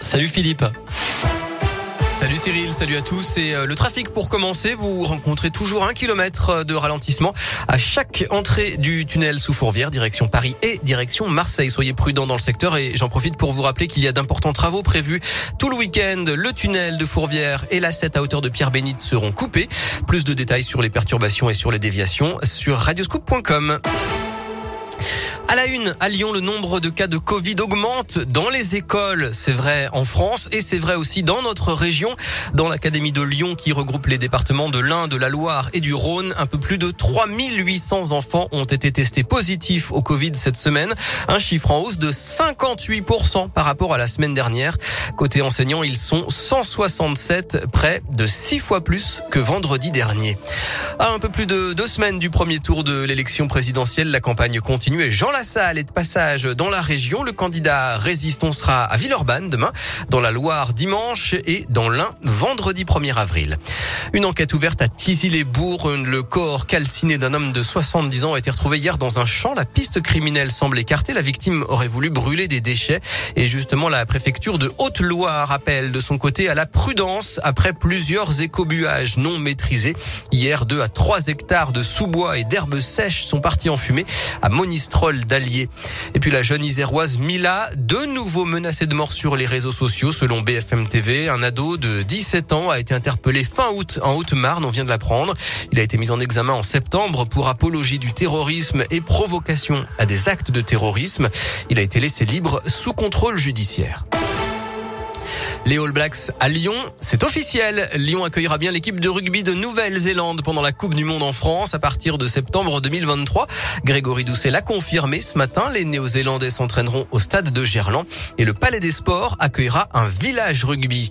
Salut Philippe. Salut Cyril, salut à tous. Et euh, le trafic pour commencer, vous rencontrez toujours un kilomètre euh, de ralentissement à chaque entrée du tunnel sous Fourvière, direction Paris et direction Marseille. Soyez prudents dans le secteur et j'en profite pour vous rappeler qu'il y a d'importants travaux prévus tout le week-end. Le tunnel de Fourvière et la 7 à hauteur de Pierre Bénite seront coupés. Plus de détails sur les perturbations et sur les déviations sur radioscoop.com. À la une, à Lyon, le nombre de cas de Covid augmente dans les écoles. C'est vrai en France et c'est vrai aussi dans notre région. Dans l'Académie de Lyon qui regroupe les départements de l'Ain, de la Loire et du Rhône, un peu plus de 3800 enfants ont été testés positifs au Covid cette semaine. Un chiffre en hausse de 58% par rapport à la semaine dernière. Côté enseignants, ils sont 167, près de 6 fois plus que vendredi dernier. À un peu plus de deux semaines du premier tour de l'élection présidentielle, la campagne continue et Jean salle est de passage dans la région. Le candidat résistant sera à Villeurbanne demain, dans la Loire dimanche et dans l'Ain vendredi 1er avril. Une enquête ouverte à Tizy-les-Bourgs. Le corps calciné d'un homme de 70 ans a été retrouvé hier dans un champ. La piste criminelle semble écartée. La victime aurait voulu brûler des déchets. Et justement, la préfecture de Haute-Loire appelle de son côté à la prudence après plusieurs écobuages non maîtrisés. Hier, 2 à 3 hectares de sous-bois et d'herbes sèches sont partis en fumée à Monistrol Et puis la jeune iséroise Mila, de nouveau menacée de mort sur les réseaux sociaux selon BFM TV. Un ado de 17 ans a été interpellé fin août en Haute-Marne, on vient de l'apprendre. Il a été mis en examen en septembre pour apologie du terrorisme et provocation à des actes de terrorisme. Il a été laissé libre sous contrôle judiciaire. Les All Blacks à Lyon, c'est officiel. Lyon accueillera bien l'équipe de rugby de Nouvelle-Zélande pendant la Coupe du Monde en France à partir de septembre 2023. Grégory Doucet l'a confirmé ce matin. Les Néo-Zélandais s'entraîneront au stade de Gerland et le Palais des Sports accueillera un village rugby.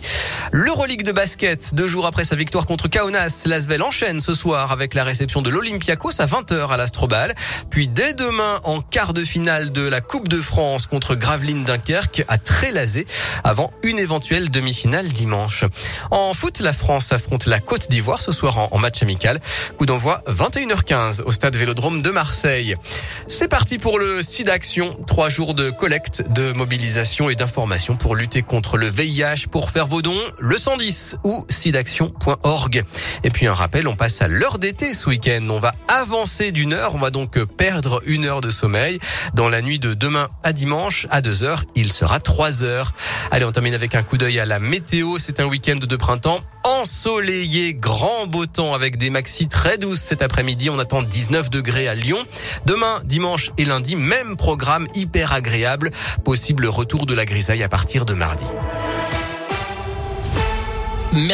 L'Euroleague de basket, deux jours après sa victoire contre Kaunas, Lasvel enchaîne ce soir avec la réception de l'Olympiakos à 20h à l'Astrobal. Puis dès demain en quart de finale de la Coupe de France contre Gravelines Dunkerque à Trélazé avant une éventuelle demi-finale dimanche. En foot, la France affronte la Côte d'Ivoire ce soir en, match amical. Coup d'envoi 21h15 au stade Vélodrome de Marseille. C'est parti pour le SIDA Action. Trois jours de collecte, de mobilisation et d'information pour lutter contre le VIH, pour faire vos dons le 110 ou sidaction.org. Et puis un rappel, on passe à l'heure d'été ce week-end. On va avancer d'une heure, on va donc perdre une heure de sommeil. Dans la nuit de demain à dimanche, à 2 heures, il sera 3 heures. Allez, on termine avec un coup d'œil à la météo. C'est un week-end de printemps ensoleillé, grand beau temps avec des maxis très douces cet après-midi. On attend 19 degrés à Lyon. Demain, dimanche et lundi, même programme hyper agréable. Possible retour de la grisaille à partir de mardi. Merci.